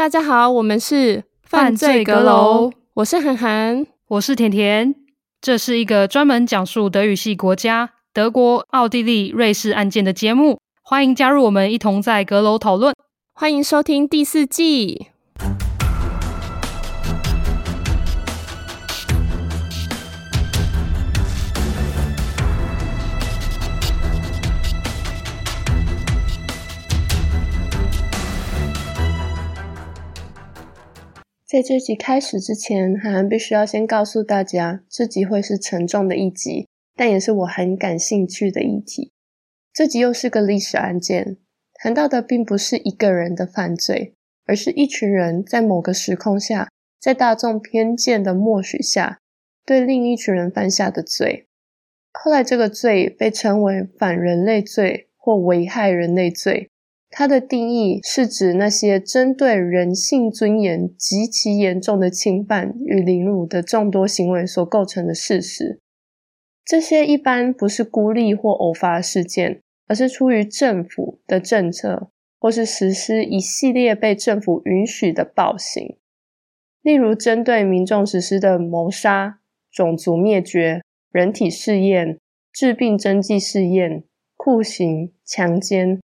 大家好，我们是犯罪阁楼，我是涵涵，我是甜甜。这是一个专门讲述德语系国家德国、奥地利、瑞士案件的节目，欢迎加入我们一同在阁楼讨论。欢迎收听第四季。在这集开始之前，涵涵必须要先告诉大家，这集会是沉重的一集，但也是我很感兴趣的议题。这集又是个历史案件，谈到的并不是一个人的犯罪，而是一群人在某个时空下，在大众偏见的默许下，对另一群人犯下的罪。后来，这个罪被称为反人类罪或危害人类罪。它的定义是指那些针对人性尊严极其严重的侵犯与凌辱的众多行为所构成的事实。这些一般不是孤立或偶发事件，而是出于政府的政策，或是实施一系列被政府允许的暴行。例如，针对民众实施的谋杀、种族灭绝、人体试验、致病针剂试验、酷刑、强奸。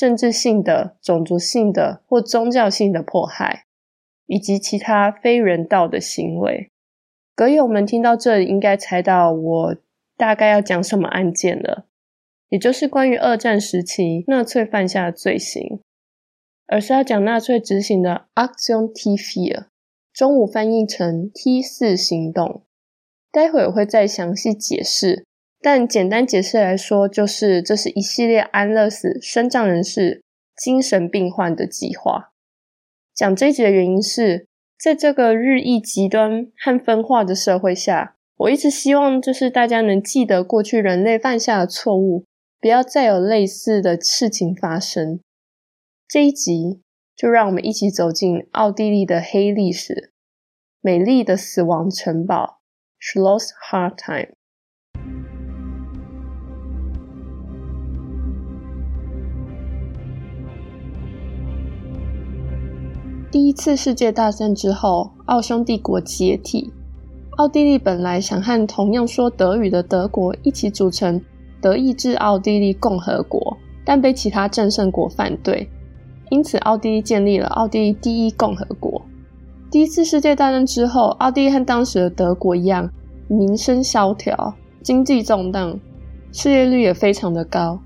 政治性的、种族性的或宗教性的迫害，以及其他非人道的行为。阁友们听到这里，应该猜到我大概要讲什么案件了，也就是关于二战时期纳粹犯下的罪行，而是要讲纳粹执行的 Action T4，中午翻译成 T 四行动。待会我会再详细解释。但简单解释来说，就是这是一系列安乐死生障人士、精神病患的计划。讲这一集的原因是，在这个日益极端和分化的社会下，我一直希望就是大家能记得过去人类犯下的错误，不要再有类似的事情发生。这一集就让我们一起走进奥地利的黑历史——美丽的死亡城堡 Schloss Hartheim。第一次世界大战之后，奥匈帝国解体。奥地利本来想和同样说德语的德国一起组成德意志奥地利共和国，但被其他战胜国反对，因此奥地利建立了奥地利第一共和国。第一次世界大战之后，奥地利和当时的德国一样，民生萧条，经济动荡，失业率也非常的高。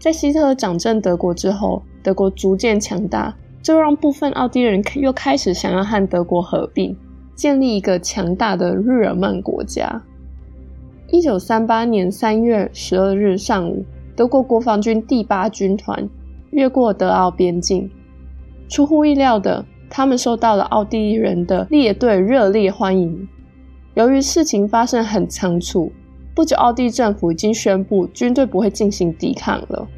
在希特勒掌政德国之后，德国逐渐强大。这让部分奥地利人又开始想要和德国合并，建立一个强大的日耳曼国家。一九三八年三月十二日上午，德国国防军第八军团越过德奥边境，出乎意料的，他们受到了奥地利人的列队热烈欢迎。由于事情发生很仓促，不久奥地利政府已经宣布军队不会进行抵抗了。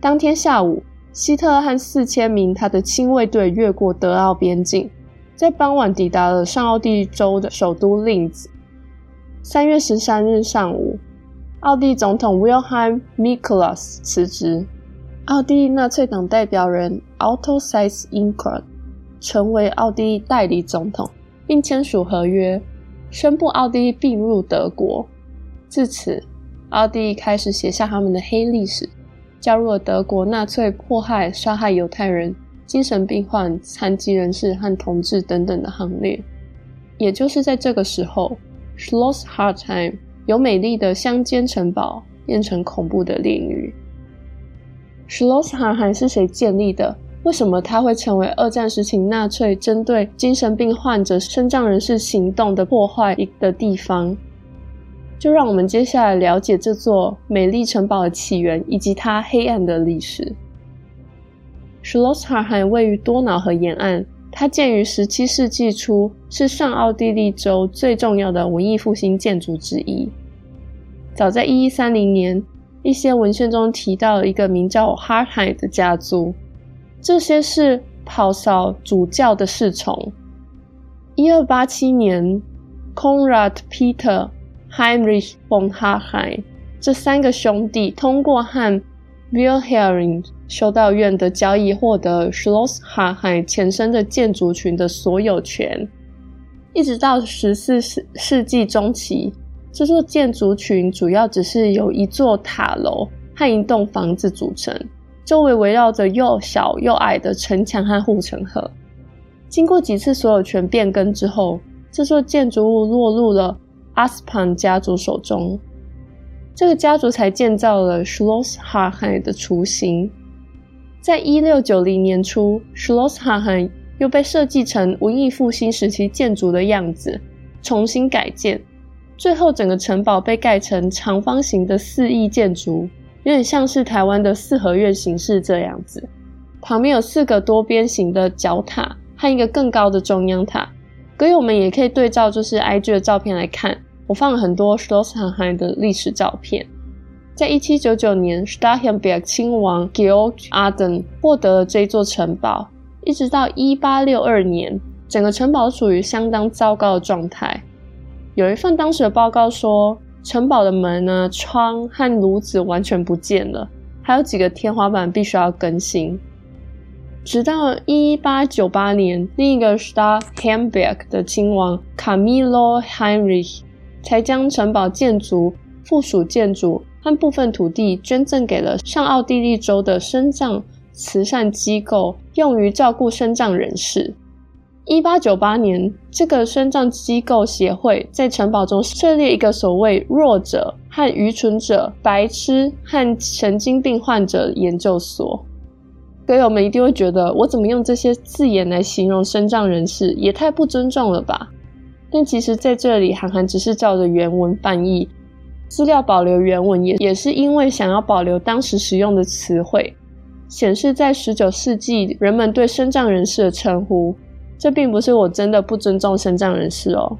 当天下午。希特勒和四千名他的亲卫队越过德奥边境，在傍晚抵达了上奥地利州的首都林兹。三月十三日上午，奥地利总统 Wilhelm Miklas 辞职，奥地利纳粹党代表人 Otto Seyss-Inquart 成为奥地利代理总统，并签署合约，宣布奥地利并入德国。自此，奥地利开始写下他们的黑历史。加入了德国纳粹迫害、杀害犹太人、精神病患、残疾人士和同志等等的行列。也就是在这个时候，Schloss Hartheim 由美丽的乡间城堡变成恐怖的炼狱。Schloss Hartheim 是谁建立的？为什么它会成为二战时期纳粹针对精神病患者、身障人士行动的破坏一的地方？就让我们接下来了解这座美丽城堡的起源以及它黑暗的历史。s c h l o s s h a r h e i m 位于多瑙河沿岸，它建于17世纪初，是上奥地利州最重要的文艺复兴建筑之一。早在1130年，一些文献中提到了一个名叫 h a r h e i m 的家族，这些是跑扫主教的侍从。1287年，Konrad Peter Heinrich von Harheim，这三个兄弟通过和 Wilhelm 修道院的交易获得 Schloss Harheim 前身的建筑群的所有权。一直到十四世世纪中期，这座建筑群主要只是由一座塔楼和一栋房子组成，周围围绕着又小又矮的城墙和护城河。经过几次所有权变更之后，这座建筑物落入了阿斯潘家族手中。这个家族才建造了 Schloss h a r h e i 的雏形。在一六九零年初，Schloss h a r h e i 又被设计成文艺复兴时期建筑的样子，重新改建。最后，整个城堡被盖成长方形的四翼建筑，有点像是台湾的四合院形式这样子。旁边有四个多边形的角塔和一个更高的中央塔。阁友们也可以对照就是 IG 的照片来看。我放了很多 Schloss Hartheim 的历史照片。在一七九九年，Starhemberg 亲王 Georg Aden 获得了这座城堡。一直到一八六二年，整个城堡处于相当糟糕的状态。有一份当时的报告说，城堡的门呢、窗和炉子完全不见了，还有几个天花板必须要更新。直到一八九八年，另一个 Starhemberg 的亲王 Camillo Heinrich 才将城堡建筑、附属建筑和部分土地捐赠给了上奥地利州的身障慈善机构，用于照顾身障人士。一八九八年，这个身障机构协会在城堡中设立一个所谓“弱者”和“愚蠢者”、“白痴”和“神经病患者”研究所。阁友们一定会觉得，我怎么用这些字眼来形容身障人士，也太不尊重了吧？但其实，在这里，函函只是照着原文翻译，资料保留原文也也是因为想要保留当时使用的词汇，显示在十九世纪人们对身障人士的称呼。这并不是我真的不尊重身障人士哦。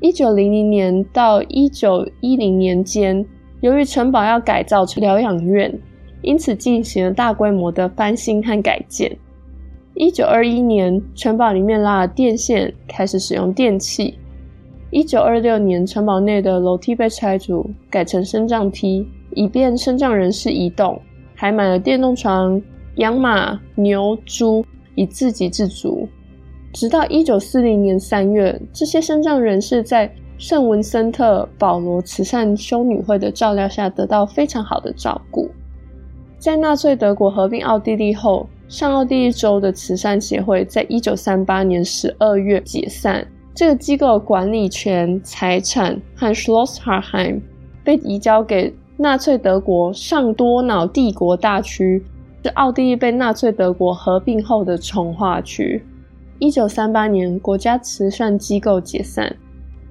一九零零年到一九一零年间，由于城堡要改造成疗养院，因此进行了大规模的翻新和改建。一九二一年，城堡里面拉了电线，开始使用电器。一九二六年，城堡内的楼梯被拆除，改成升降梯，以便身障人士移动。还买了电动床，养马、牛、猪，以自给自足。直到一九四零年三月，这些身障人士在圣文森特保罗慈善修女会的照料下，得到非常好的照顾。在纳粹德国合并奥地利后，上奥地利州的慈善协会在一九三八年十二月解散。这个机构管理权、财产和 Schloss Harheim 被移交给纳粹德国上多瑙帝国大区，是奥地利被纳粹德国合并后的重化区。一九三八年，国家慈善机构解散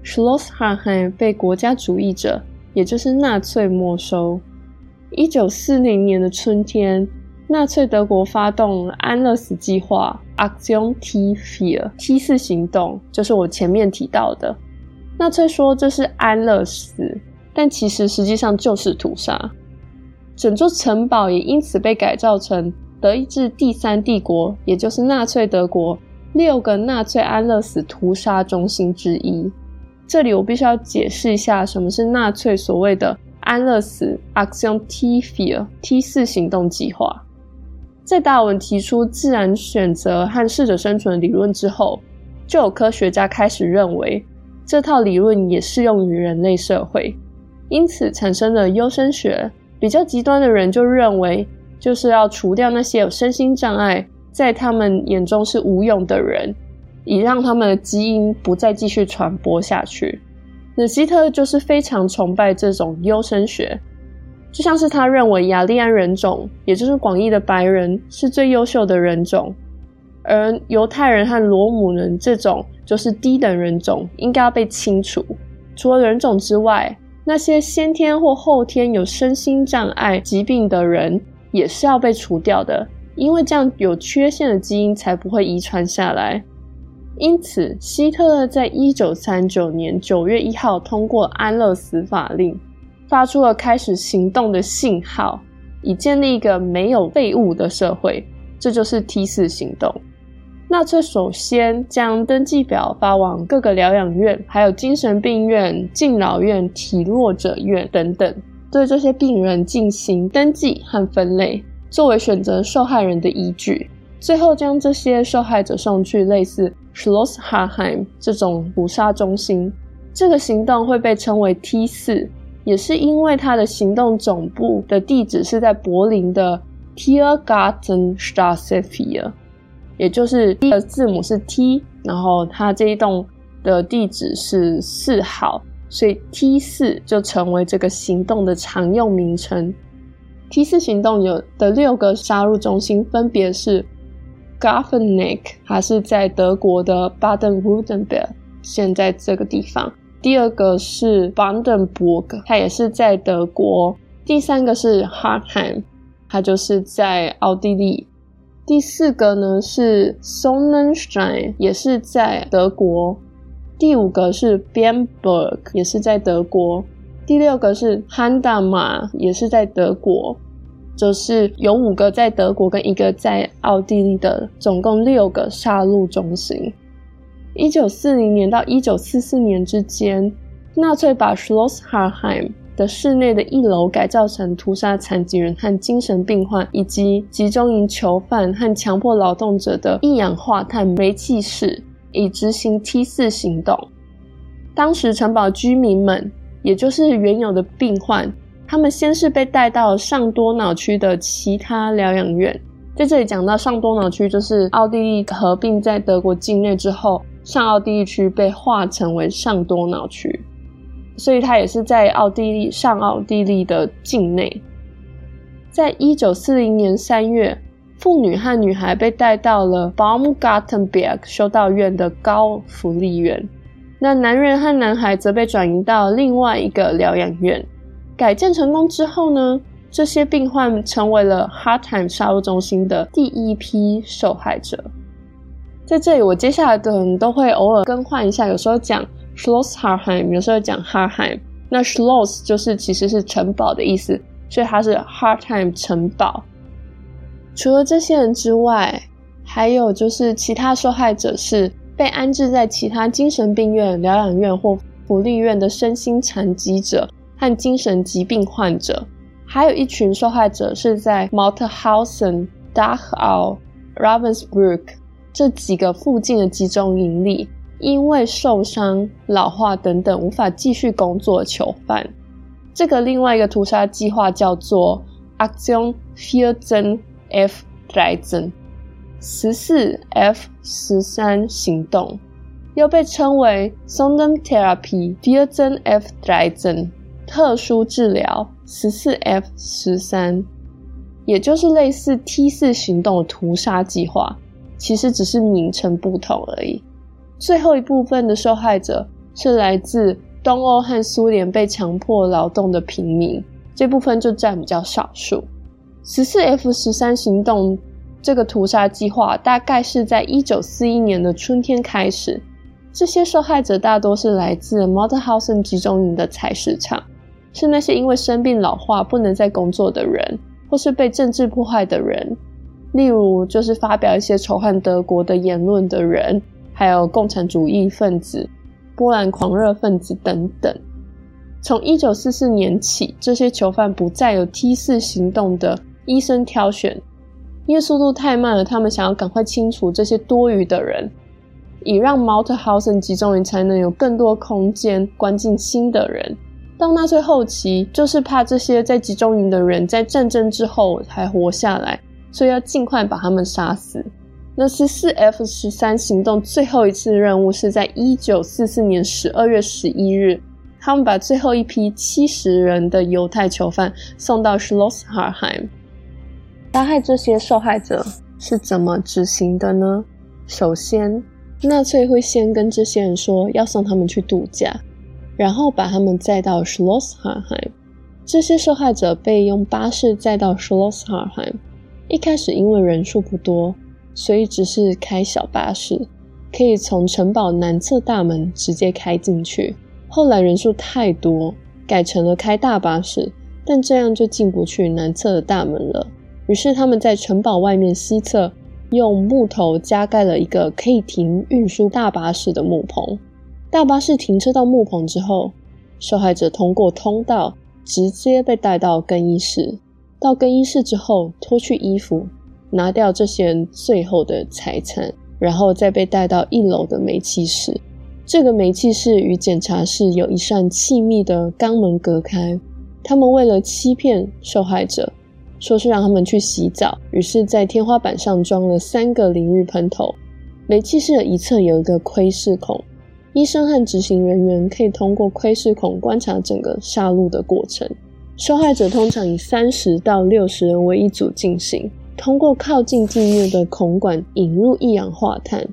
，Schloss Harheim 被国家主义者，也就是纳粹没收。一九四零年的春天。纳粹德国发动安乐死计划 Aktion T4 T 四行动，就是我前面提到的。纳粹说这是安乐死，但其实实际上就是屠杀。整座城堡也因此被改造成德意志第三帝国，也就是纳粹德国六个纳粹安乐死屠杀中心之一。这里我必须要解释一下，什么是纳粹所谓的安乐死 Aktion T4 T 四行动计划。在达尔文提出自然选择和适者生存理论之后，就有科学家开始认为这套理论也适用于人类社会，因此产生了优生学。比较极端的人就认为，就是要除掉那些有身心障碍，在他们眼中是无用的人，以让他们的基因不再继续传播下去。那希特就是非常崇拜这种优生学。就像是他认为雅利安人种，也就是广义的白人，是最优秀的人种，而犹太人和罗姆人这种就是低等人种，应该要被清除。除了人种之外，那些先天或后天有身心障碍疾病的人也是要被除掉的，因为这样有缺陷的基因才不会遗传下来。因此，希特勒在一九三九年九月一号通过安乐死法令。发出了开始行动的信号，以建立一个没有废物的社会。这就是 T 四行动。纳粹首先将登记表发往各个疗养院，还有精神病院、敬老院、体弱者院等等，对这些病人进行登记和分类，作为选择受害人的依据。最后将这些受害者送去类似 Schloss Harheim 这种捕杀中心。这个行动会被称为 T 四，也是因为它的行动总部的地址是在柏林的 Tiergartenstrasse 4，也就是第一个字母是 T，然后它这一栋的地址是四号，所以 T 四就成为这个行动的常用名称。T 四行动有的六个杀戮中心分别是。Grafenegg 还是在德国的 Baden-Württemberg，现在这个地方。第二个是 b a n d e n b u r g 它也是在德国。第三个是 Hartheim，它就是在奥地利。第四个呢是 Sonnenstein，也是在德国。第五个是 Bernburg，也是在德国。第六个是 h a n d a m a 也是在德国。就是有五个在德国跟一个在奥地利的，总共六个杀戮中心。一九四零年到一九四四年之间，纳粹把 Schloss Harheim 的室内的一楼改造成屠杀残疾人和精神病患，以及集中营囚犯和强迫劳动者的一氧化碳煤气室，以执行 T 四行动。当时城堡居民们，也就是原有的病患。他们先是被带到上多瑙区的其他疗养院，在这里讲到上多瑙区，就是奥地利合并在德国境内之后，上奥地利区被划成为上多瑙区，所以它也是在奥地利上奥地利的境内。在一九四零年三月，妇女和女孩被带到了 Baumgartenberg 修道院的高福利院，那男人和男孩则被转移到另外一个疗养院。改建成功之后呢，这些病患成为了 Hard Time 杀戮中心的第一批受害者。在这里，我接下来的人都会偶尔更换一下，有时候讲 Schloss Harheim，有时候讲 Harheim。那 Schloss 就是其实是城堡的意思，所以它是 Hard Time 城堡。除了这些人之外，还有就是其他受害者是被安置在其他精神病院、疗养院或福利院的身心残疾者。和精神疾病患者，还有一群受害者是在 Mauthausen、Dachau、Ravensbrück 这几个附近的集中营里，因为受伤、老化等等无法继续工作的囚犯。这个另外一个屠杀计划叫做 Aktion vierzehn F dreizehn 十四 F 十三行动，又被称为 Sondertherapie vierzehn F dreizehn 特殊治疗十四 F 十三，也就是类似 T 四行动的屠杀计划，其实只是名称不同而已。最后一部分的受害者是来自东欧和苏联被强迫劳动的平民，这部分就占比较少数。十四 F 十三行动这个屠杀计划大概是在一九四一年的春天开始，这些受害者大多是来自 Mauthausen 集中营的采石场。是那些因为生病老化不能再工作的人，或是被政治迫害的人，例如就是发表一些仇恨德国的言论的人，还有共产主义分子、波兰狂热分子等等。从一九四四年起，这些囚犯不再有 T 四行动的医生挑选，因为速度太慢了，他们想要赶快清除这些多余的人，以让 Mauthausen 集中营才能有更多空间关进新的人。到纳粹后期，就是怕这些在集中营的人在战争之后还活下来，所以要尽快把他们杀死。那十四 F 十三行动最后一次任务是在一九四四年十二月十一日，他们把最后一批七十人的犹太囚犯送到 Schloss Hartheim。杀害这些受害者是怎么执行的呢？首先，纳粹会先跟这些人说要送他们去度假。然后把他们载到 Schloss Hartheim。这些受害者被用巴士载到 Schloss Hartheim。一开始因为人数不多，所以只是开小巴士，可以从城堡南侧大门直接开进去。后来人数太多，改成了开大巴士，但这样就进不去南侧的大门了。于是他们在城堡外面西侧用木头加盖了一个可以停运输大巴士的木棚。大巴士停车到木棚之后，受害者通过通道直接被带到更衣室。到更衣室之后，脱去衣服，拿掉这些人最后的财产，然后再被带到一楼的煤气室。这个煤气室与检查室有一扇气密的钢门隔开。他们为了欺骗受害者，说是让他们去洗澡，于是，在天花板上装了三个淋浴喷头。煤气室的一侧有一个窥视孔，医生和执行人员可以通过窥视孔观察整个杀戮的过程。受害者通常以三十到六十人为一组进行，通过靠近地面的孔管引入一氧化碳。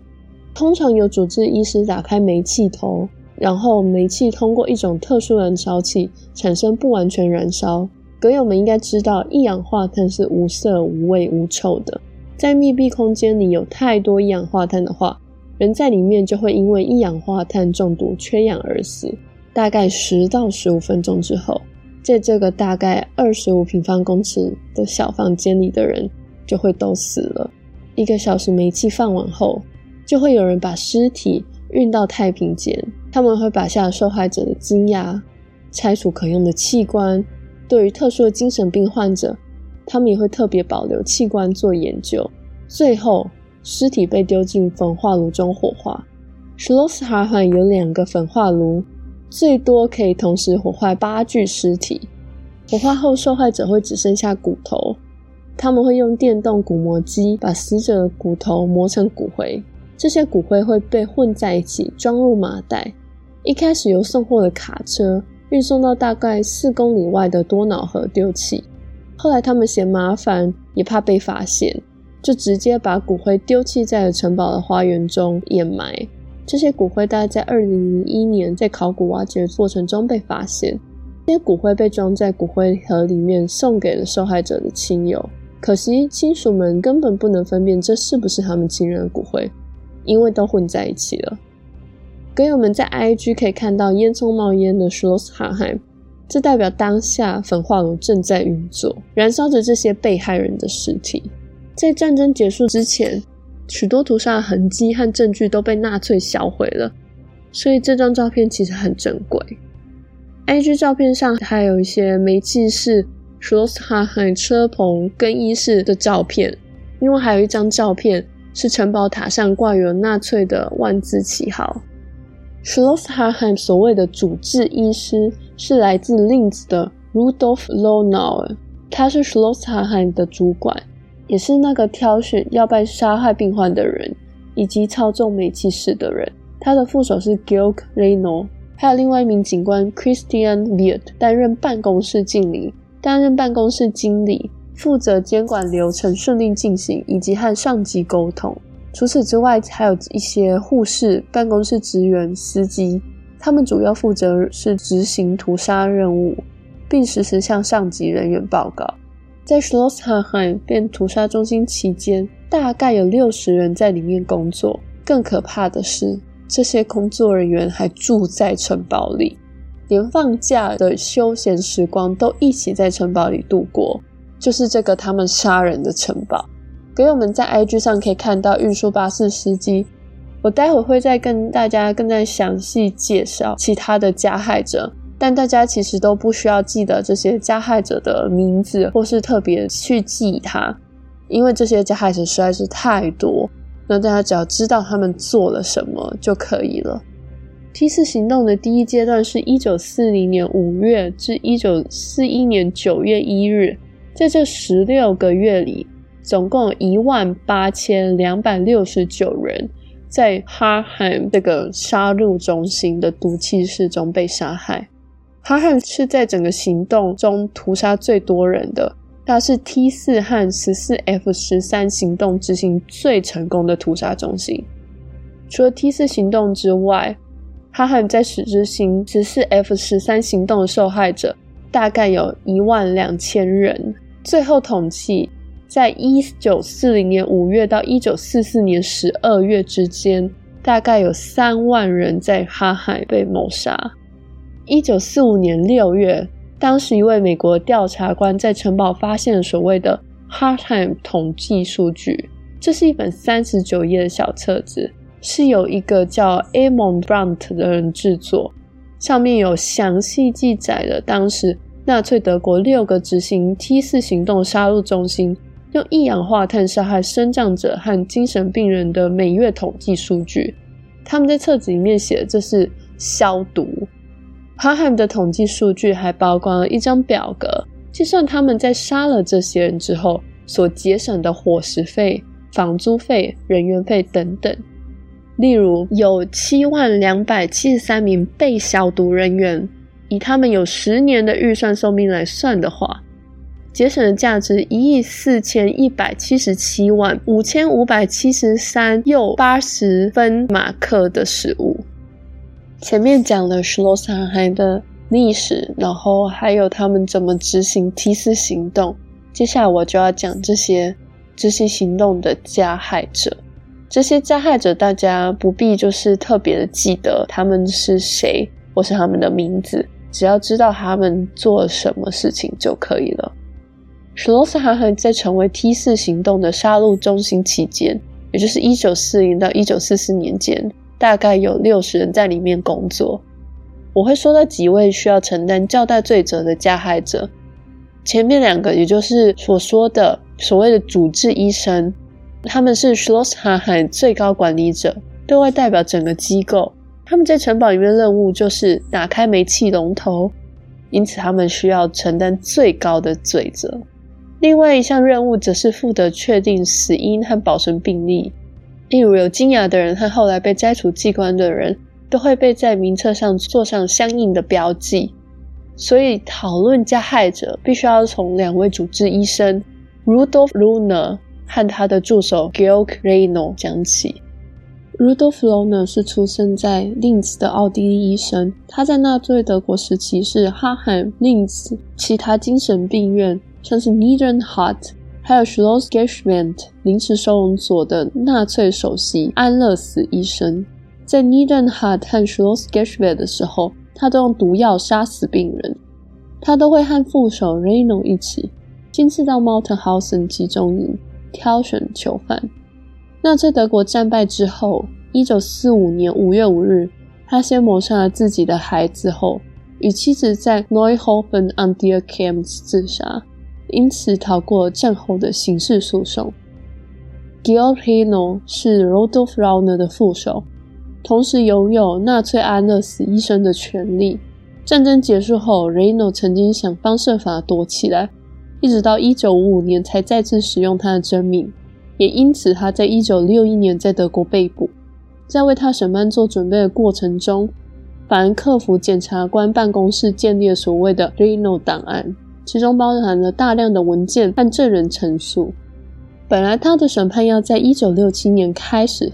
通常有主治医师打开煤气头，然后煤气通过一种特殊燃烧器产生不完全燃烧。阁友们应该知道，一氧化碳是无色、无味、无臭的。在密闭空间里有太多一氧化碳的话，人在里面就会因为一氧化碳中毒缺氧而死。大概十到十五分钟之后，在这个大概二十五平方公尺的小房间里的人就会都死了。一个小时煤气放完后，就会有人把尸体运到太平间，他们会拔下受害者的金牙，拆除可用的器官。对于特殊的精神病患者，他们也会特别保留器官做研究。最后，尸体被丢进焚化炉中火化。Schloss Harheim 有两个焚化炉，最多可以同时火化八具尸体。火化后，受害者会只剩下骨头，他们会用电动骨磨机把死者的骨头磨成骨灰。这些骨灰会被混在一起，装入麻袋。一开始由送货的卡车运送到大概四公里外的多瑙河丢弃。后来他们嫌麻烦，也怕被发现，就直接把骨灰丢弃在了城堡的花园中掩埋。这些骨灰大概在二零零一年在考古挖掘过程中被发现。这些骨灰被装在骨灰盒里面，送给了受害者的亲友。可惜亲属们根本不能分辨这是不是他们亲人的骨灰。因为都混在一起了。阁友们在 IG 可以看到烟囱冒烟的 Schloss Hain，这代表当下焚化炉正在运作，燃烧着这些被害人的尸体。在战争结束之前，许多屠杀的痕迹和证据都被纳粹销毁了，所以这张照片其实很珍贵。IG 照片上还有一些煤气室、Schlossharheim 车棚、更衣室的照片，另外还有一张照片。是城堡塔上挂有纳粹的万字旗号。Schlossharheim 所谓的主治医师是来自 Linz 的 Rudolf Lonauer，他是 Schlossharheim 的主管，也是那个挑选要被杀害病患的人以及操纵煤气室的人。他的副手是 Georg Reynolds，还有另外一名警官 Christian Wirth 担任办公室经理，担任办公室经理。负责监管流程顺利进行，以及和上级沟通。除此之外，还有一些护士、办公室职员、司机，他们主要负责是执行屠杀任务，并实时向上级人员报告。在 schlosshaheim 变屠杀中心期间，大概有六十人在里面工作。更可怕的是，这些工作人员还住在城堡里，连放假的休闲时光都一起在城堡里度过。就是这个他们杀人的城堡。阁友们在 IG 上可以看到运输巴士司机。我待会会再跟大家更加详细介绍其他的加害者，但大家其实都不需要记得这些加害者的名字，或是特别去记他，因为这些加害者实在是太多。那大家只要知道他们做了什么就可以了。T 四行动的第一阶段是一九四零年五月至一九四一年九月一日。在这十六个月里，总共有一万八千两百六十九人在哈汉这个杀戮中心的毒气室中被杀害。哈韩是在整个行动中屠杀最多人的，它是 T 四和十四 F 十三行动执行最成功的屠杀中心。除了 T 四行动之外哈韩在史执行十四 F 十三行动的受害者大概有一万两千人。最后统计，在一九四零年五月到一九四四年十二月之间，大概有三万人在哈海被谋杀。一九四五年六月，当时一位美国调查官在城堡发现了所谓的 Hardtheim 统计数据，这是一本三十九页的小册子，是由一个叫 Amon Brant 的人制作，上面有详细记载了当时。纳粹德国六个执行 T 四行动杀戮中心用一氧化碳杀害身障者和精神病人的每月统计数据。他们在册子里面写的这是消毒。哈海的统计数据还包括了一张表格，计算他们在杀了这些人之后所节省的伙食费、房租费、人员费等等。例如，有七万两百七十三名被消毒人员，以他们有十年的预算寿命来算的话，节省的价值一亿四千一百七十七万五千五百七十三又八十分马克的食物。前面讲了施罗萨海的历史，然后还有他们怎么执行 T 四行动。接下来我就要讲这些执行行动的加害者。这些加害者，大家不必就是特别的记得他们是谁，或是他们的名字，只要知道他们做什么事情就可以了。史洛斯哈海在成为 T 四行动的杀戮中心期间，也就是一九四零到一九四四年间，大概有六十人在里面工作。我会说到几位需要承担较大罪责的加害者，前面两个也就是所说的所谓的主治医生。他们是 Schlosshahn 最高管理者，对外代表整个机构。他们在城堡里面的任务就是打开煤气龙头，因此他们需要承担最高的罪责。另外一项任务则是负责确定死因和保存病历，例如有金牙的人和后来被摘除器官的人，都会被在名册上做上相应的标记。所以讨论加害者，必须要从两位主治医生 Rudolf Lohner。和他的助手 Georg Renno 讲起。Rudolf Lohner 是出生在 Linz 的奥地利医生，他在纳粹德国时期是哈海 Linz 其他精神病院，像是 Niedernhart 还有 Schloss geschwent 临时收容所的纳粹首席安乐死医生。在 Niedenhart 和 Schloss Geschwind 的时候，他都用毒药杀死病人，他都会和副手 Renno 一起亲自到 maltenhausen 集中营。挑选囚犯。纳粹德国战败之后，一九四五年五月五日，他先谋杀了自己的孩子后，与妻子在 Neuhofen an der Krems 自杀，因此逃过战后的刑事诉讼。Georg Renno 是 Rudolf Lohner 的副手，同时拥有纳粹安乐死医生的权利。战争结束后，Renno 曾经想方设法躲起来。一直到一九五五年才再次使用他的真名，也因此他在一九六一年在德国被捕。在为他审判做准备的过程中，法兰克福检察官办公室建立了所谓的 Reno 档案，其中包含了大量的文件和证人陈述。本来他的审判要在一九六七年开始，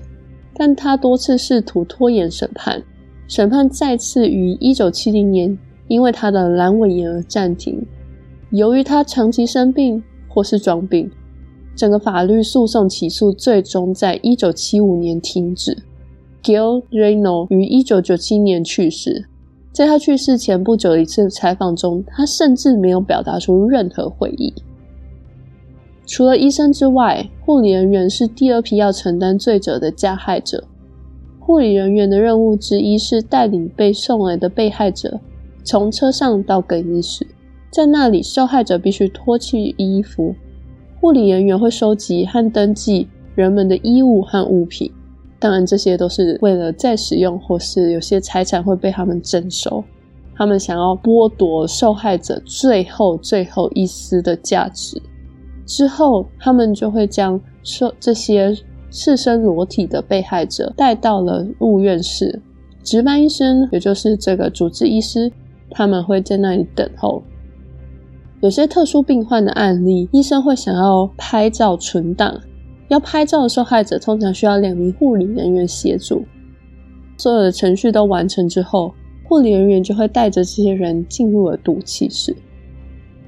但他多次试图拖延审判，审判再次于一九七零年因为他的阑尾炎而暂停。由于他长期生病或是装病，整个法律诉讼起诉最终在一九七五年停止。Georg Renno 于一九九七年去世，在他去世前不久的一次采访中，他甚至没有表达出任何悔意。除了医生之外，护理人员是第二批要承担罪责的加害者。护理人员的任务之一是带领被送来的被害者从车上到更衣室。在那里，受害者必须脱去衣服。护理人员会收集和登记人们的衣物和物品，当然这些都是为了再使用，或是有些财产会被他们征收。他们想要剥夺受害者最后最后一丝的价值。之后，他们就会将受这些赤身裸体的被害者带到了入院室。值班医生，也就是这个主治医师，他们会在那里等候。有些特殊病患的案例，医生会想要拍照存档。要拍照的受害者通常需要两名护理人员协助。所有的程序都完成之后，护理人员就会带着这些人进入了毒气室。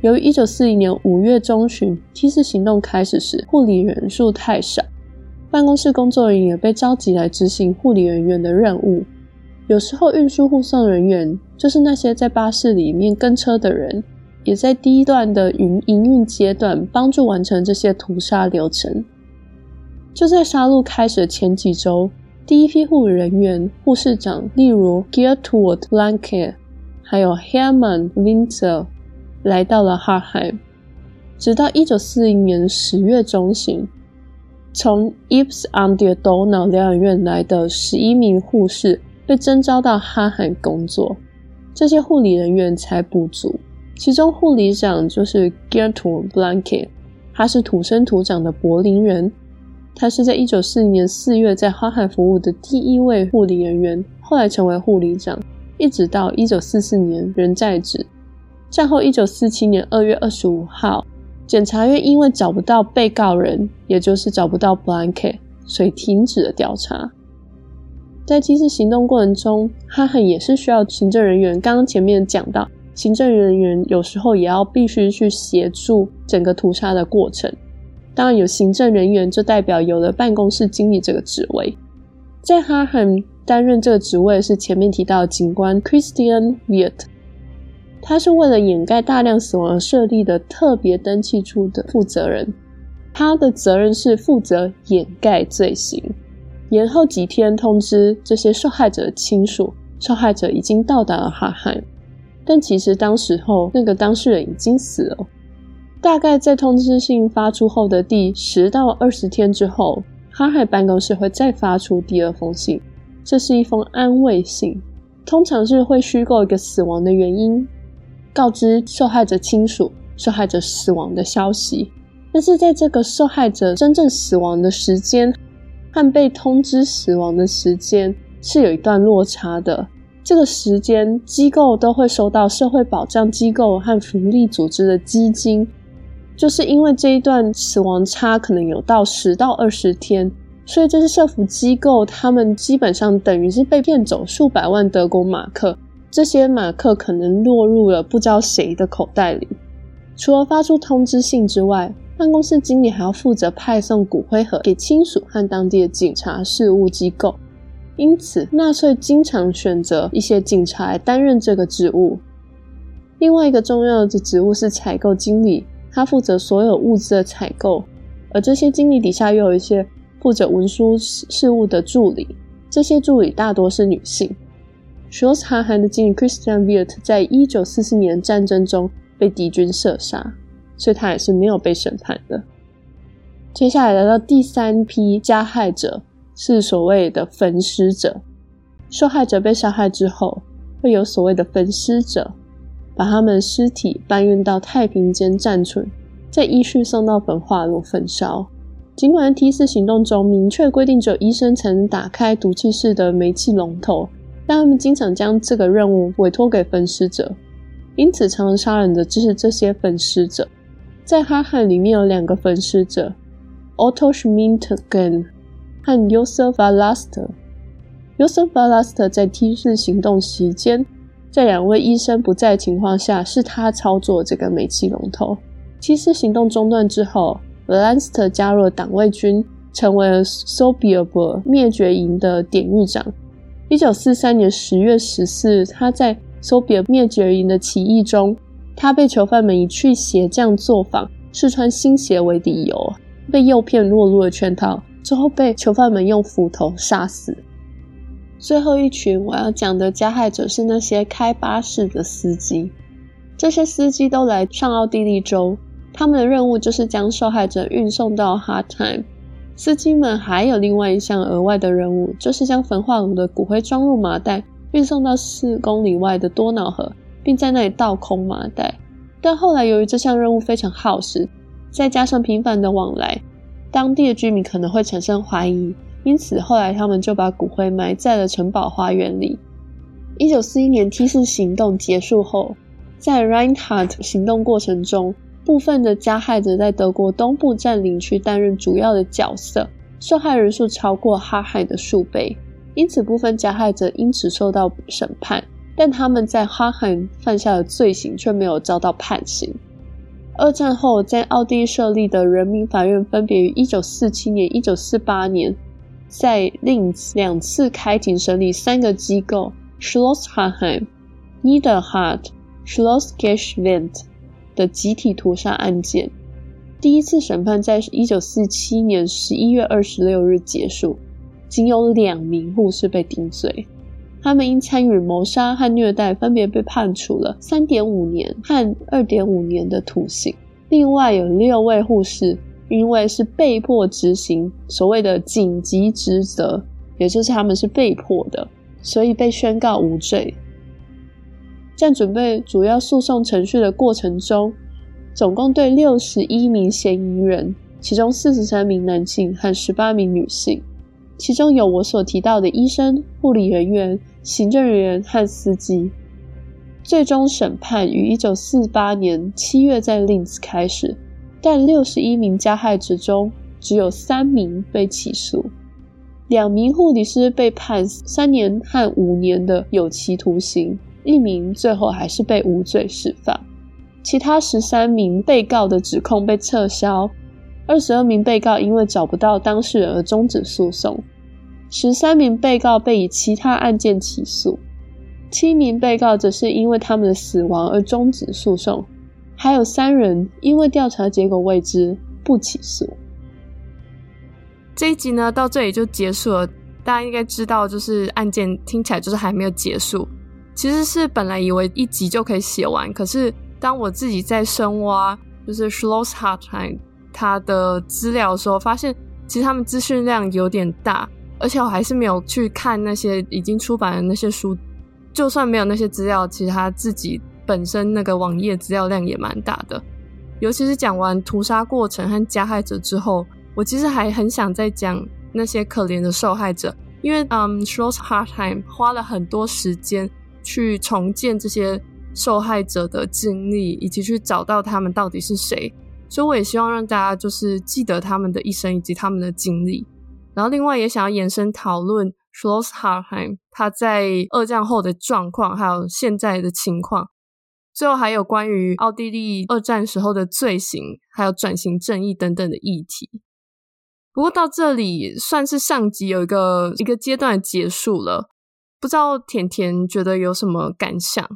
由于一九四零年五月中旬 T 四行动开始时，护理人数太少，办公室工作人员也被召集来执行护理人员的任务。有时候运输护送人员就是那些在巴士里面跟车的人。也在第一段的营营运阶段帮助完成这些屠杀流程。就在杀戮开始的前几周，第一批护理人员、护士长，例如 Gertrud Blanket，还有 Hermann Winter，来到了哈海，直到一九四零年十月中旬，从 Ypres aan den Donau 疗养院来的十一名护士被征召到哈海工作，这些护理人员才不足，其中护理长就是 Gertrude Blanket，他是土生土长的柏林人。他是在一九四零年四月在哈海服务的第一位护理人员，后来成为护理长，一直到一九四四年仍在职。战后一九四七年二月二十五号，检察院因为找不到被告人，也就是找不到 Blanket，所以停止了调查。在梯次行动过程中，哈海也是需要行政人员。刚刚前面讲到，行政人员有时候也要必须去协助整个屠杀的过程。当然有行政人员，就代表有了办公室经理这个职位。在哈海担任这个职位是前面提到警官 Christian Wierth，他是为了掩盖大量死亡而设立的特别登记处的负责人。他的责任是负责掩盖罪行，延后几天通知这些受害者的亲属，受害者已经到达了哈海，但其实当时候那个当事人已经死了。大概在通知信发出后的第十到二十天之后，哈海办公室会再发出第二封信。这是一封安慰信，通常是会虚构一个死亡的原因，告知受害者亲属受害者死亡的消息。但是在这个受害者真正死亡的时间和被通知死亡的时间是有一段落差的。这个时间，机构都会收到社会保障机构和福利组织的基金。就是因为这一段死亡差可能有到十到二十天，所以这些社福机构，他们基本上等于是被骗走数百万德国马克，这些马克可能落入了不知道谁的口袋里。除了发出通知信之外，办公室经理还要负责派送骨灰盒给亲属和当地的警察事务机构，因此纳粹经常选择一些警察来担任这个职务。另外一个重要的职务是采购经理。他负责所有物资的采购，而这些经理底下又有一些负责文书事务的助理，这些助理大多是女性。Schloss Ha-Han 的经理 Christian Wierth 在一九四四年战争中被敌军射杀，所以他也是没有被审判的。接下来来到第三批加害者，是所谓的焚尸者。受害者被杀害之后，会有所谓的焚尸者。把他们尸体搬运到太平间暂存，再依序送到焚化炉焚烧。尽管梯次行动中明确规定只有医生才能打开毒气室的煤气龙头，但他们经常将这个任务委托给焚尸者，因此常常杀人的就是这些焚尸者。在哈海里面有两个焚尸者：Otto Schmidtgen 和 Josef v a l a s t e r。Josef v a l a s t e r 在 T 四行动期间。在两位医生不在的情况下，是他操作这个煤气龙头。梯次行动中断之后，Vallaster 加入了党卫军，成为了 Sobibor 灭绝营的典狱长。一九四三年十月十四日，他在 Sobibor 灭绝营的起义中，他被囚犯们以去鞋匠作坊、试穿新鞋为理由，被诱骗落入了圈套，之后被囚犯们用斧头杀死。最后一群我要讲的加害者是那些开巴士的司机，这些司机都来上奥地利州，他们的任务就是将受害者运送到 Hard Time。司机们还有另外一项额外的任务，就是将焚化炉的骨灰装入麻袋，运送到四公里外的多瑙河，并在那里倒空麻袋。但后来由于这项任务非常耗时，再加上频繁的往来，当地的居民可能会产生怀疑。因此，后来他们就把骨灰埋在了城堡花园里。一九四一年梯次行动结束后，在 Reinhard 行动过程中，部分的加害者在德国东部占领区担任主要的角色，受害人数超过哈海的数倍。因此，部分加害者因此受到审判，但他们在哈海犯下的罪行却没有遭到判刑。二战后，在奥地利设立的人民法院分别于一九四七年、一九四八年。在另两次开庭审理三个机构 Schloss Ha-Han、Niederhart、Schloss Geschwind 的集体屠杀案件。第一次审判在一九四七年十一月二十六日结束，仅有两名护士被定罪。他们因参与谋杀和虐待，分别被判处了三点五年和二点五年的徒刑。另外有六位护士，因为是被迫执行所谓的紧急职责，也就是他们是被迫的，所以被宣告无罪。在准备主要诉讼程序的过程中，总共对六十一名嫌疑人，其中四十三名男性和十八名女性，其中有我所提到的医生、护理人员、行政人员和司机。最终审判于一九四八年七月在林兹开始，但六十一名加害者中只有三名被起诉，两名护理师被判三年和五年的有期徒刑。一名最后还是被无罪释放，其他十三名被告的指控被撤销，二十二名被告因为找不到当事人而终止诉讼，十三名被告被以其他案件起诉，七名被告则是因为他们的死亡而终止诉讼，还有三人因为调查结果未知不起诉。这一集呢，到这里就结束了，大家应该知道，就是案件听起来就是还没有结束。其实是本来以为一集就可以写完，可是当我自己在深挖，就是 Schloss Hartheim 他的资料的时候，发现其实他们资讯量有点大，而且我还是没有去看那些已经出版的那些书。就算没有那些资料，其实他自己本身那个网页资料量也蛮大的。尤其是讲完屠杀过程和加害者之后，我其实还很想再讲那些可怜的受害者，因为嗯，Schloss Hartheim 花了很多时间。去重建这些受害者的经历，以及去找到他们到底是谁。所以我也希望让大家就是记得他们的一生以及他们的经历。然后另外也想要延伸讨论 Schloss Hartheim 他在二战后的状况，还有现在的情况。最后还有关于奥地利二战时候的罪行，还有转型正义等等的议题。不过到这里算是上集有一个一个阶段结束了。不知道甜甜觉得有什么感想？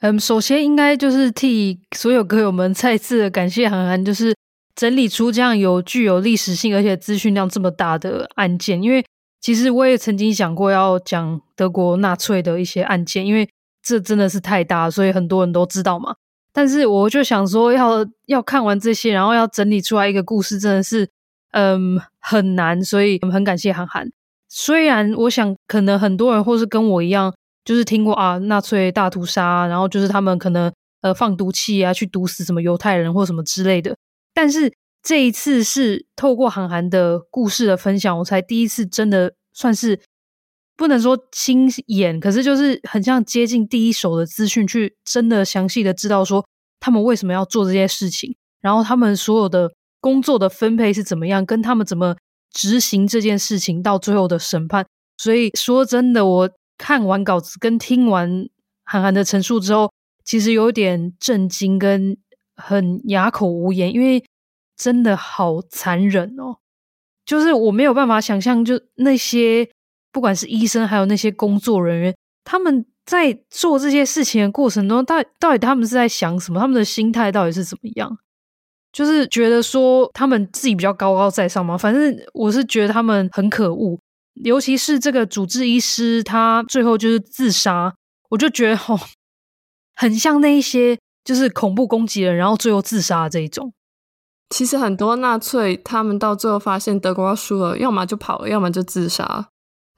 嗯，首先应该就是替所有歌友们再次感谢韩寒，就是整理出这样有具有历史性而且资讯量这么大的案件。因为其实我也曾经想过要讲德国纳粹的一些案件，因为这真的是太大，所以很多人都知道嘛。但是我就想说要，要看完这些，然后要整理出来一个故事，真的是嗯很难，所以我们很感谢韩寒。虽然我想，可能很多人或是跟我一样，就是听过啊，纳粹大屠杀，然后就是他们可能呃放毒气啊，去毒死什么犹太人或什么之类的。但是这一次是透过韩寒的故事的分享，我才第一次真的算是不能说亲眼，可是就是很像接近第一手的资讯，去真的详细的知道说他们为什么要做这些事情，然后他们所有的工作的分配是怎么样，跟他们怎么。执行这件事情到最后的审判，所以说真的，我看完稿子跟听完韩寒的陈述之后，其实有点震惊跟很哑口无言，因为真的好残忍哦！就是我没有办法想象，就那些不管是医生还有那些工作人员，他们在做这些事情的过程中，到到底他们是在想什么？他们的心态到底是怎么样？就是觉得说他们自己比较高高在上嘛，反正我是觉得他们很可恶，尤其是这个主治医师，他最后就是自杀，我就觉得哦，很像那一些就是恐怖攻击人，然后最后自杀的这一种。其实很多纳粹他们到最后发现德国要输了，要么就跑了，要么就自杀，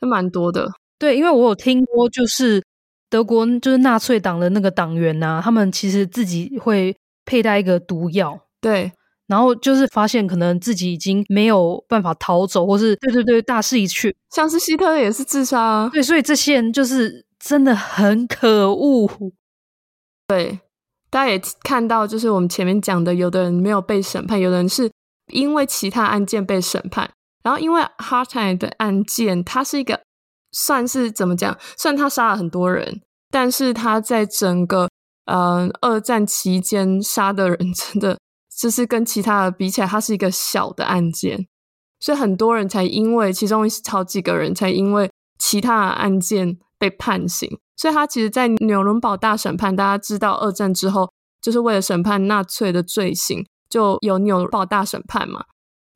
还蛮多的。对，因为我有听过，就是德国就是纳粹党的那个党员呐、啊，他们其实自己会佩戴一个毒药。对，然后就是发现可能自己已经没有办法逃走，或是对对对，大势已去，像是希特勒也是自杀啊。对，所以这些人就是真的很可恶。对，大家也看到，就是我们前面讲的，有的人没有被审判，有的人是因为其他案件被审判。然后因为 Hartheim 的案件，他是一个算是怎么讲？虽然他杀了很多人，但是他在整个呃二战期间杀的人真的。就是跟其他的比起来，它是一个小的案件，所以很多人才因为其中好几个人才因为其他的案件被判刑。所以他其实，在纽伦堡大审判，大家知道二战之后，就是为了审判纳粹的罪行，就有纽伦堡大审判嘛。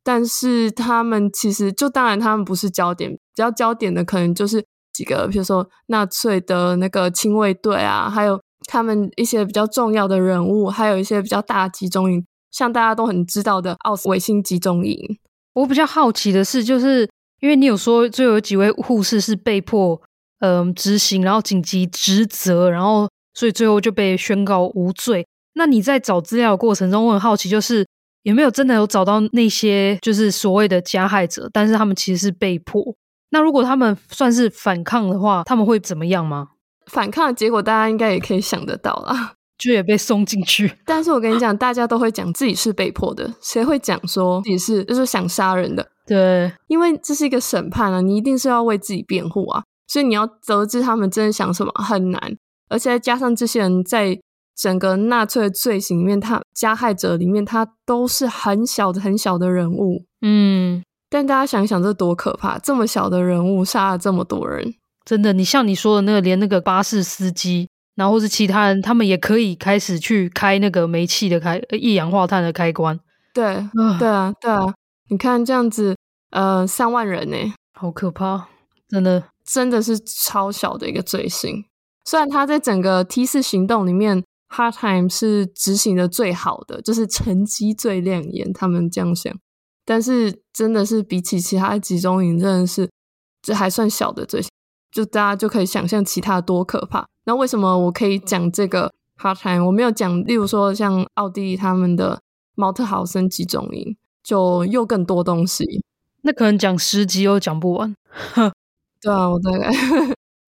但是他们其实就当然他们不是焦点，比较焦点的可能就是几个，比如说纳粹的那个亲卫队啊，还有他们一些比较重要的人物，还有一些比较大集中营，像大家都很知道的奥斯维辛集中营。我比较好奇的是，就是因为你有说，最有几位护士是被迫嗯、执行，然后紧急职责，然后所以最后就被宣告无罪。那你在找资料的过程中，我很好奇，就是有没有真的有找到那些就是所谓的加害者，但是他们其实是被迫。那如果他们算是反抗的话，他们会怎么样吗？反抗的结果大家应该也可以想得到啦，就也被送进去。但是我跟你讲，大家都会讲自己是被迫的，谁会讲说自己是就是想杀人的？对，因为这是一个审判啊，你一定是要为自己辩护啊，所以你要得知他们真的想什么很难，而且再加上这些人在整个纳粹的罪行里面，他加害者里面，他都是很小的很小的人物，嗯。但大家想想，这多可怕！这么小的人物杀了这么多人，真的。你像你说的那个，连那个巴士司机，然后是其他人，他们也可以开始去开那个煤气的开一氧化碳的开关。对，对啊，对啊。你看这样子，呃，三万人呢，好可怕！真的，真的是超小的一个罪行。虽然他在整个 T 四行动里面，Hartheim 是执行的最好的，就是成绩最亮眼，他们这样想。但是真的是比起其他集中营，真的是这还算小的罪行，就大家就可以想象其他多可怕。那为什么我可以讲这个 Hartheim？我没有讲，例如说像奥地利他们的毛特豪森集中营，就又更多东西。那可能讲十集又讲不完。对啊，我大概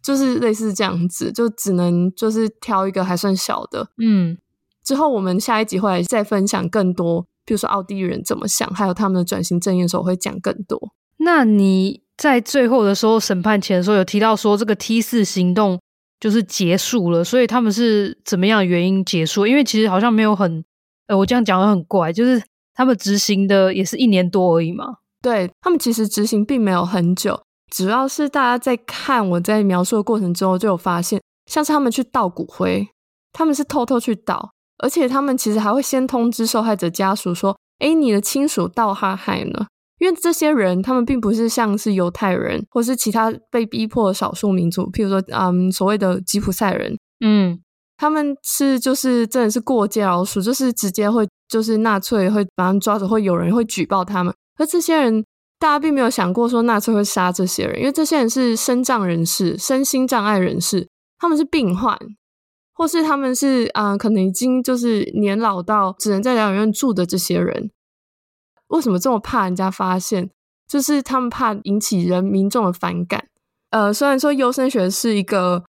就是类似这样子，就只能就是挑一个还算小的。嗯，之后我们下一集会再分享更多。比如说奥地利人怎么想，还有他们的转型正义的时候会讲更多。那你在最后的时候审判前的时候有提到说这个 T 四行动就是结束了，所以他们是怎么样的原因结束？因为其实好像没有很，呃，我这样讲的很怪，就是他们执行的也是一年多而已嘛。对，他们其实执行并没有很久，主要是大家在看我在描述的过程中就有发现，像是他们去倒骨灰，他们是偷偷去倒。而且他们其实还会先通知受害者家属说：“哎，你的亲属到哈海呢？”因为这些人他们并不是像是犹太人或是其他被逼迫的少数民族，譬如说，嗯，所谓的吉普赛人，嗯，他们是就是真的是过街老鼠，就是直接会就是纳粹会把他们抓走，会有人会举报他们。而这些人大家并没有想过说纳粹会杀这些人，因为这些人是身障人士、身心障碍人士，他们是病患。或是他们是啊、可能已经就是年老到只能在疗养院住的这些人，为什么这么怕人家发现？就是他们怕引起人民众的反感。呃，虽然说优生学是一个，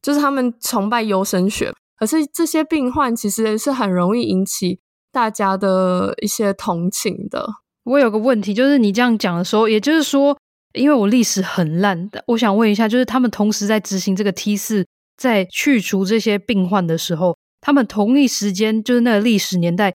就是他们崇拜优生学，可是这些病患其实是很容易引起大家的一些同情的。我有个问题，就是你这样讲的时候，也就是说，因为我历史很烂的，我想问一下，就是他们同时在执行这个 T 四。在去除这些病患的时候，他们同一时间就是那个历史年代，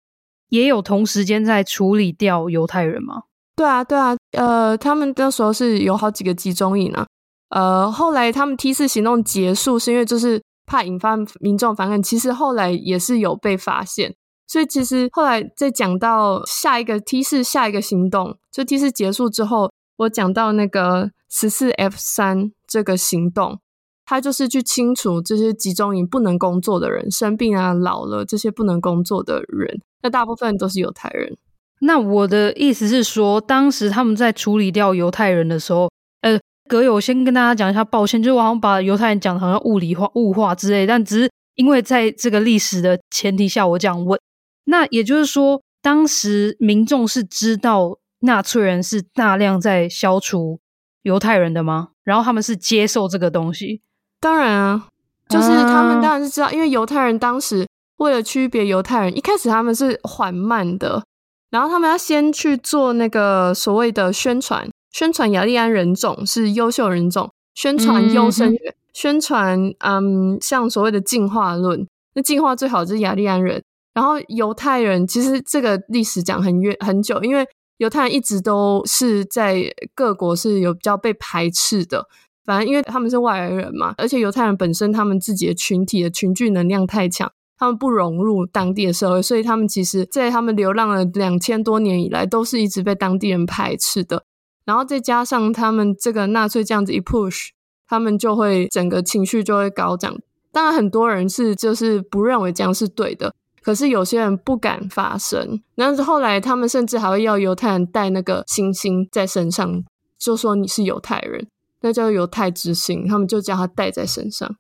也有同时间在处理掉犹太人吗？对啊，对啊，呃，他们那时候是有好几个集中营啊，呃，后来他们 T 四行动结束，是因为就是怕引发民众反感，其实后来也是有被发现，所以其实后来再讲到下一个 T 四下一个行动，就 T 四结束之后，我讲到那个十四 F 三这个行动。他就是去清除这些集中营不能工作的人，生病啊、老了这些不能工作的人。那大部分都是犹太人。那我的意思是说，当时他们在处理掉犹太人的时候，呃，葛友，先跟大家讲一下，抱歉，就是我好像把犹太人讲的好像物理化、物化之类，但只是因为在这个历史的前提下，我这样问。那也就是说，当时民众是知道纳粹人是大量在消除犹太人的吗？然后他们是接受这个东西？当然啊，就是他们当然是知道，因为犹太人当时为了区别犹太人，一开始他们是缓慢的，然后他们要先去做那个所谓的宣传，宣传雅利安人种是优秀人种，宣传优生学，嗯、宣传嗯，像所谓的进化论，那进化最好就是雅利安人，然后犹太人其实这个历史讲很远很久，因为犹太人一直都是在各国是有比较被排斥的。反正因为他们是外来人嘛，而且犹太人本身他们自己的群体的群聚能量太强，他们不融入当地的社会，所以他们其实，在他们流浪了两千多年以来，都是一直被当地人排斥的。然后再加上他们这个纳粹这样子一 push，他们就会整个情绪就会高涨。当然，很多人是就是不认为这样是对的，可是有些人不敢发声。然后后来他们甚至还会要犹太人带那个星星在身上，就说你是犹太人，那叫犹太之星，他们就叫他带在身上。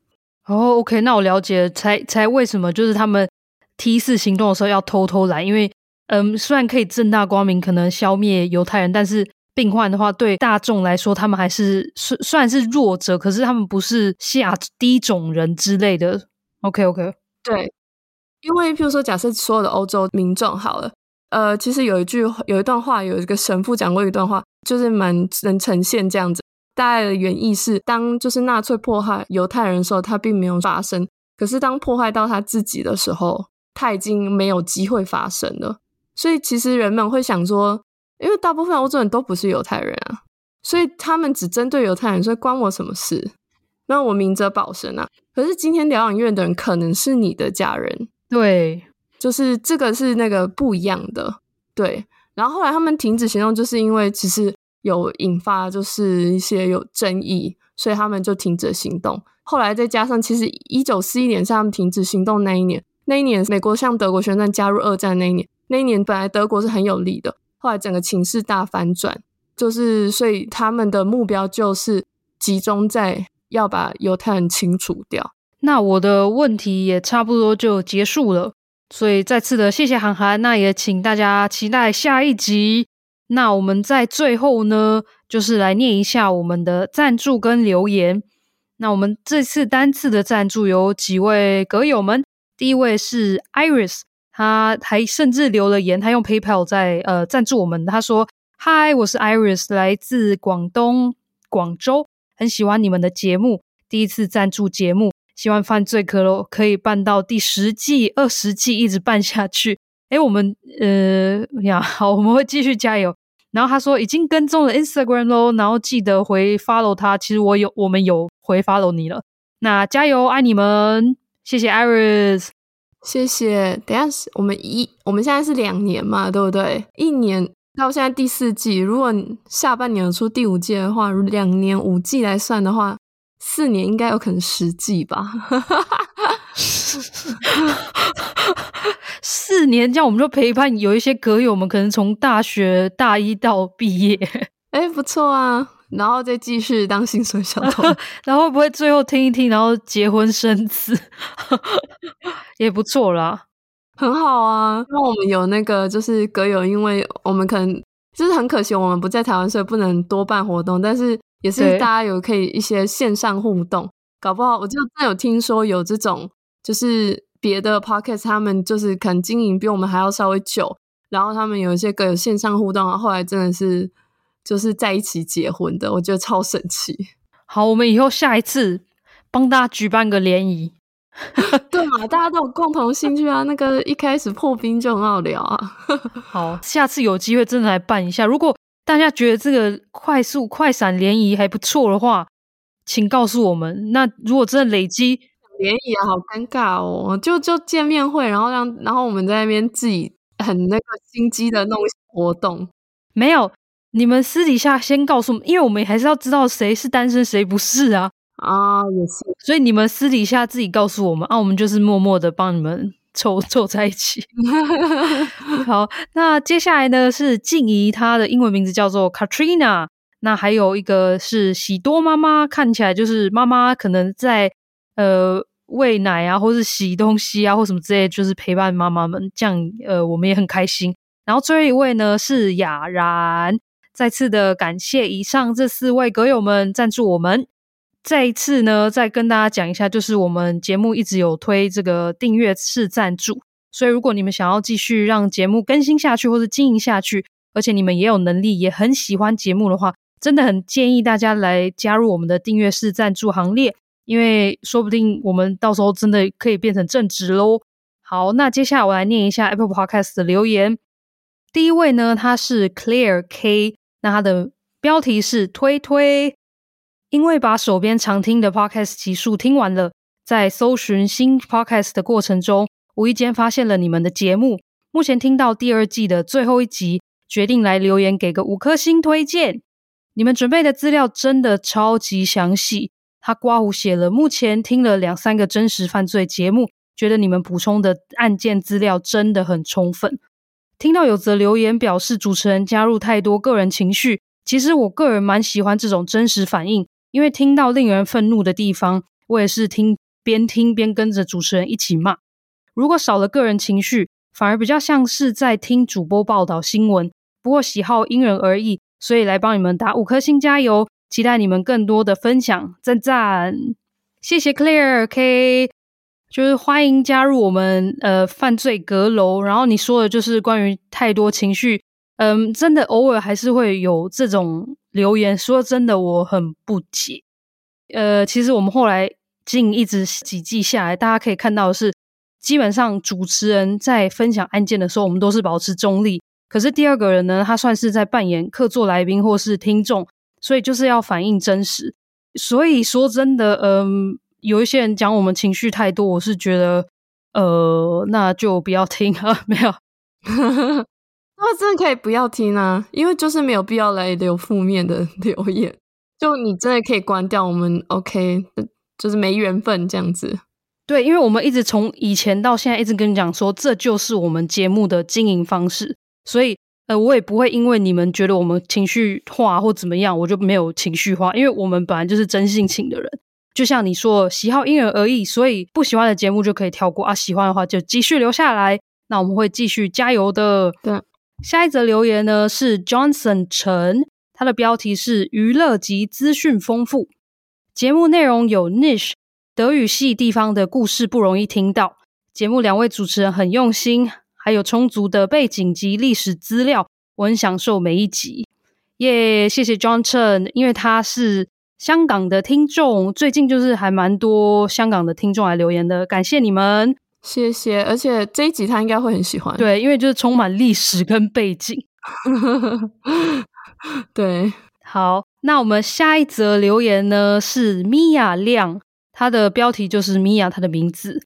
哦，OK，那我了解了，才才为什么就是他们 T 四行动的时候要偷偷来，因为嗯，虽然可以正大光明可能消灭犹太人，但是病患的话对大众来说，他们还是虽虽然是弱者，可是他们不是下低种人之类的。OK，OK，、okay. 对，因为譬如说，假设所有的欧洲民众好了，呃，其实有一句有一段话，有一个神父讲过一段话，就是蛮能呈现这样子。大概的原意是，当就是纳粹迫害犹太人的时候，他并没有发生；可是当迫害到他自己的时候，他已经没有机会发生了。所以其实人们会想说，因为大部分欧洲人都不是犹太人啊，所以他们只针对犹太人，所以关我什么事？那我明哲保身啊。可是今天疗养院的人可能是你的家人，对，就是这个是那个不一样的，对。然后后来他们停止行动，就是因为其实。有引发就是一些有争议，所以他们就停止行动。后来再加上，其实一九四一年是他们停止行动那一年，那一年美国向德国宣战加入二战那一年，那一年本来德国是很有利的，后来整个情势大反转，就是所以他们的目标就是集中在要把犹太人清除掉。那我的问题也差不多就结束了，所以再次的谢谢函函，那也请大家期待下一集。那我们在最后呢，就是来念一下我们的赞助跟留言。那我们这次单次的赞助有几位阁友们，第一位是 Iris，他还甚至留了言，他用 PayPal 在呃赞助我们。他说：“Hi，我是 Iris，来自广东广州，很喜欢你们的节目，第一次赞助节目，希望犯罪阁楼可以办到第十季、二十季，一直办下去。”诶，我们呃呀，好，我们会继续加油。然后他说已经跟踪了 Instagram 喽，然后记得回 follow 他。其实我有，我们有回 follow 你了。那加油，爱你们！谢谢 Iris，谢谢。等下，我们一我们现在是两年嘛，对不对？一年到现在第四季，如果下半年出第五季的话，两年五季来算的话，四年应该有可能十季吧。四年，这样我们就陪伴有一些歌友们，可能从大学大一到毕业，哎，不错啊。然后再继续当薪水小偷，然后会不会最后听一听，然后结婚生子，也不错啦，很好啊。那我们有那个就是歌友，因为我们可能就是很可惜，我们不在台湾，所以不能多办活动，但是也是大家有可以一些线上互动，搞不好我就真有听说有这种就是。别的 podcast 他们就是可能经营比我们还要稍微久，然后他们有一些个有线上互动，然后后来真的是就是在一起结婚的，我觉得超神奇。好，我们以后下一次帮大家举办个联谊，对嘛？大家都有共同兴趣啊，那个一开始破冰就很好聊啊。好，下次有机会真的来办一下。如果大家觉得这个快速快闪联谊还不错的话，请告诉我们。那如果真的累积。联谊啊，好尴尬哦！就就见面会，然后让然后我们在那边自己很那个心机的弄活动，没有，你们私底下先告诉我们，因为我们还是要知道谁是单身谁不是啊啊，也是，所以你们私底下自己告诉我们啊，我们就是默默的帮你们凑 凑在一起。好，那接下来呢是静怡，她的英文名字叫做 Katrina，那还有一个是喜多妈妈，看起来就是妈妈可能在呃。喂奶啊，或是洗东西啊，或什么之类，就是陪伴妈妈们，这样呃，我们也很开心。然后最后一位呢是雅然，再次的感谢以上这四位歌友们赞助我们。再一次呢，再跟大家讲一下，就是我们节目一直有推这个订阅式赞助，所以如果你们想要继续让节目更新下去，或是经营下去，而且你们也有能力，也很喜欢节目的话，真的很建议大家来加入我们的订阅式赞助行列。因为说不定我们到时候真的可以变成正职喽。好，那接下来我来念一下 Apple Podcast 的留言。第一位呢，他是 Clear K，那他的标题是推推，因为把手边常听的 Podcast 集数听完了，在搜寻新 Podcast 的过程中，无意间发现了你们的节目。目前听到第二季的最后一集，决定来留言给个五颗星推荐。你们准备的资料真的超级详细。他刮胡写了，目前听了两三个真实犯罪节目，觉得你们补充的案件资料真的很充分。听到有则留言表示主持人加入太多个人情绪，其实我个人蛮喜欢这种真实反应，因为听到令人愤怒的地方，我也是听边听边跟着主持人一起骂。如果少了个人情绪，反而比较像是在听主播报道新闻。不过喜好因人而异，所以来帮你们打五颗星加油，期待你们更多的分享，赞赞！谢谢 Clear K。就是欢迎加入我们呃犯罪阁楼，然后你说的就是关于太多情绪，嗯，真的偶尔还是会有这种留言。说真的，我很不解。呃，其实我们后来近一直几季下来，大家可以看到是，基本上主持人在分享案件的时候，我们都是保持中立。可是第二个人呢，他算是在扮演客座来宾或是听众，所以就是要反映真实。所以说真的，嗯。有一些人讲我们情绪太多，我是觉得，呃，那就不要听啊，没有，那真的可以不要听啊，因为就是没有必要来留负面的 留言，就你真的可以关掉，我们 OK，就是没缘分这样子。对，因为我们一直从以前到现在一直跟你讲说，这就是我们节目的经营方式，所以呃，我也不会因为你们觉得我们情绪化或怎么样，我就没有情绪化，因为我们本来就是真性情的人。就像你说，喜好因人而异，所以不喜欢的节目就可以跳过啊，喜欢的话就继续留下来。那我们会继续加油的。对，下一则留言呢是 Johnson 陈，他的标题是娱乐及资讯丰富，节目内容有 niche 德语系地方的故事不容易听到，节目两位主持人很用心，还有充足的背景及历史资料，我很享受每一集。耶、yeah，谢谢 Johnson，因为他是。香港的听众最近就是还蛮多香港的听众来留言的，感谢你们，谢谢。而且这一集他应该会很喜欢，对，因为就是充满历史跟背景。对，好，那我们下一则留言呢是米娅亮，他的标题就是米娅他的名字。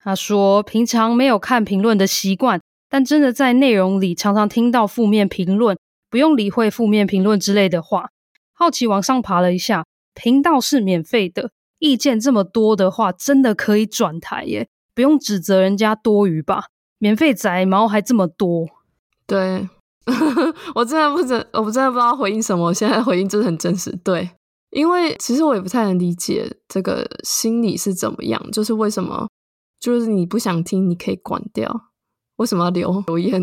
他说平常没有看评论的习惯，但真的在内容里常常听到负面评论，不用理会负面评论之类的话，好奇往上爬了一下。频道是免费的，意见这么多的话，真的可以转台耶，不用指责人家多余吧？免费宅毛还这么多，对，我真的不知，我真的不知道回应什么。我现在回应就是很真实，对，因为其实我也不太能理解这个心理是怎么样，就是为什么，就是你不想听，你可以关掉，为什么要留留言？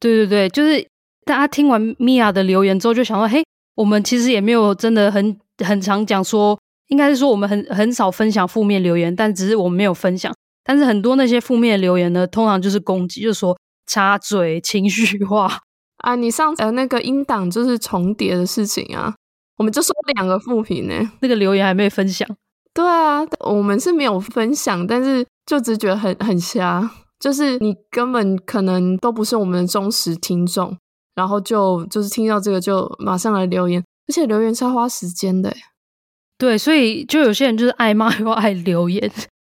对对对，就是大家听完米娅的留言之后，就想说，嘿，我们其实也没有真的很。很常讲说，应该是说我们很很少分享负面留言，但只是我们没有分享。但是很多那些负面留言呢，通常就是攻击，就是说插嘴、情绪化 啊。你上次呃那个音档就是重叠的事情啊，我们就说两个负评呢，那个留言还没分享。对啊，我们是没有分享，但是就只觉得很很瞎，就是你根本可能都不是我们的忠实听众，然后就就是听到这个就马上来留言。而且留言是要花时间的，对，所以就有些人就是爱骂又爱留言，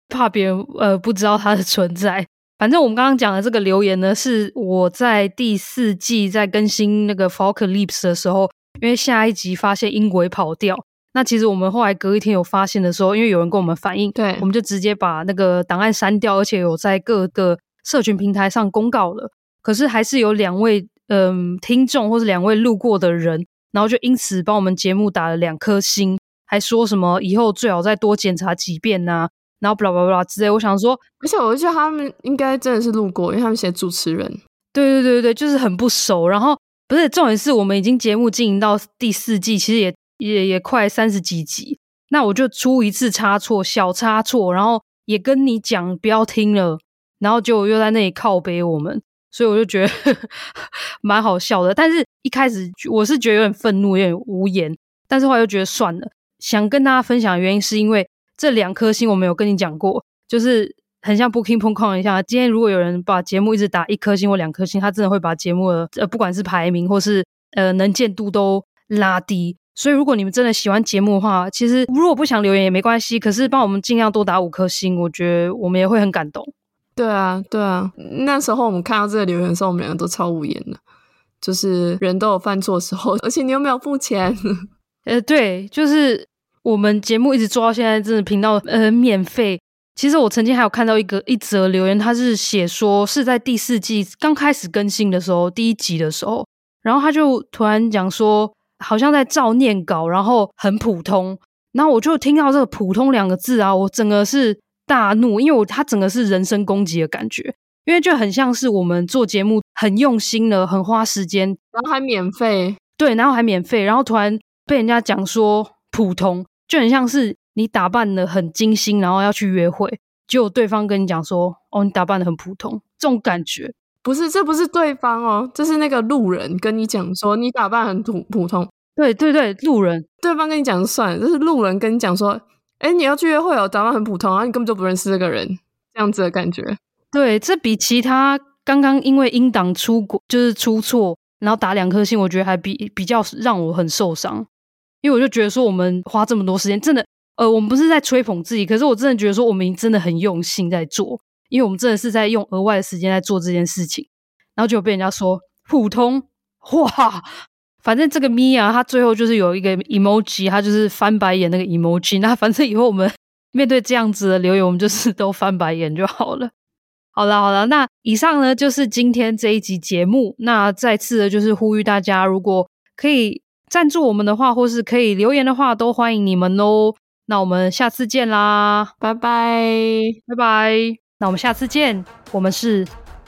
怕别人呃不知道它的存在。反正我们刚刚讲的这个留言呢，是我在第四季在更新那个 Falklips 的时候，因为下一集发现音轨跑掉，那其实我们后来隔一天有发现的时候，因为有人跟我们反映，对，我们就直接把那个档案删掉，而且有在各个社群平台上公告了。可是还是有两位嗯、呃、听众或是两位路过的人。然后就因此帮我们节目打了两颗星，还说什么以后最好再多检查几遍呐、啊，然后巴拉巴拉之类。我想说，而且我觉得他们应该真的是路过，因为他们写主持人。对对对对，就是很不熟。然后不是重点是我们已经节目经营到第四季，其实也也也快三十几集。那我就出一次差错，小差错，然后也跟你讲不要听了，然后就又在那里靠背我们。所以我就觉得 蛮好笑的，但是一开始我是觉得有点愤怒，有点无言，但是后来又觉得算了。想跟大家分享的原因是因为这两颗星我没有跟你讲过，就是很像 Booking.com 一样。今天如果有人把节目一直打一颗星或两颗星，他真的会把节目的呃不管是排名或是呃能见度都拉低。所以如果你们真的喜欢节目的话，其实如果不想留言也没关系，可是帮我们尽量多打五颗星，我觉得我们也会很感动。对啊，对啊，那时候我们看到这个留言的时候，我们两个都超无言的。就是人都有犯错的时候，而且你又没有付钱。呃，对，就是我们节目一直做到现在，真的频道呃免费。其实我曾经还有看到一个一则留言，他是写说是在第四季刚开始更新的时候，第一集的时候，然后他就突然讲说，好像在照念稿，然后很普通，然后我就听到这个“普通”两个字啊，我整个是大怒，因为我他整个是人身攻击的感觉，因为就很像是我们做节目很用心的，很花时间，然后还免费，对，然后还免费，然后突然被人家讲说普通，就很像是。你打扮的很精心，然后要去约会，结果对方跟你讲说：“哦，你打扮的很普通。”这种感觉不是，这不是对方哦，这是那个路人跟你讲说你打扮很普普通。对对对，路人，对方跟你讲算了，这是路人跟你讲说：“哎，你要去约会哦，打扮很普通，然后你根本就不认识这个人。”这样子的感觉。对，这比其他刚刚因为音档出过就是出错，然后打两颗星，我觉得还比比较让我很受伤，因为我就觉得说我们花这么多时间，真的。呃，我们不是在吹捧自己，可是我真的觉得说我们真的很用心在做，因为我们真的是在用额外的时间在做这件事情，然后就被人家说普通，哇，反正这个咪啊，他最后就是有一个 emoji，他就是翻白眼那个 emoji，那反正以后我们 面对这样子的留言，我们就是都翻白眼就好了。好了好了，那以上呢就是今天这一集节目，那再次的就是呼吁大家，如果可以赞助我们的话，或是可以留言的话，都欢迎你们哦。那我们下次见啦，拜拜，拜拜。那我们下次见，我们是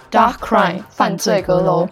Dark Crime 犯罪阁楼。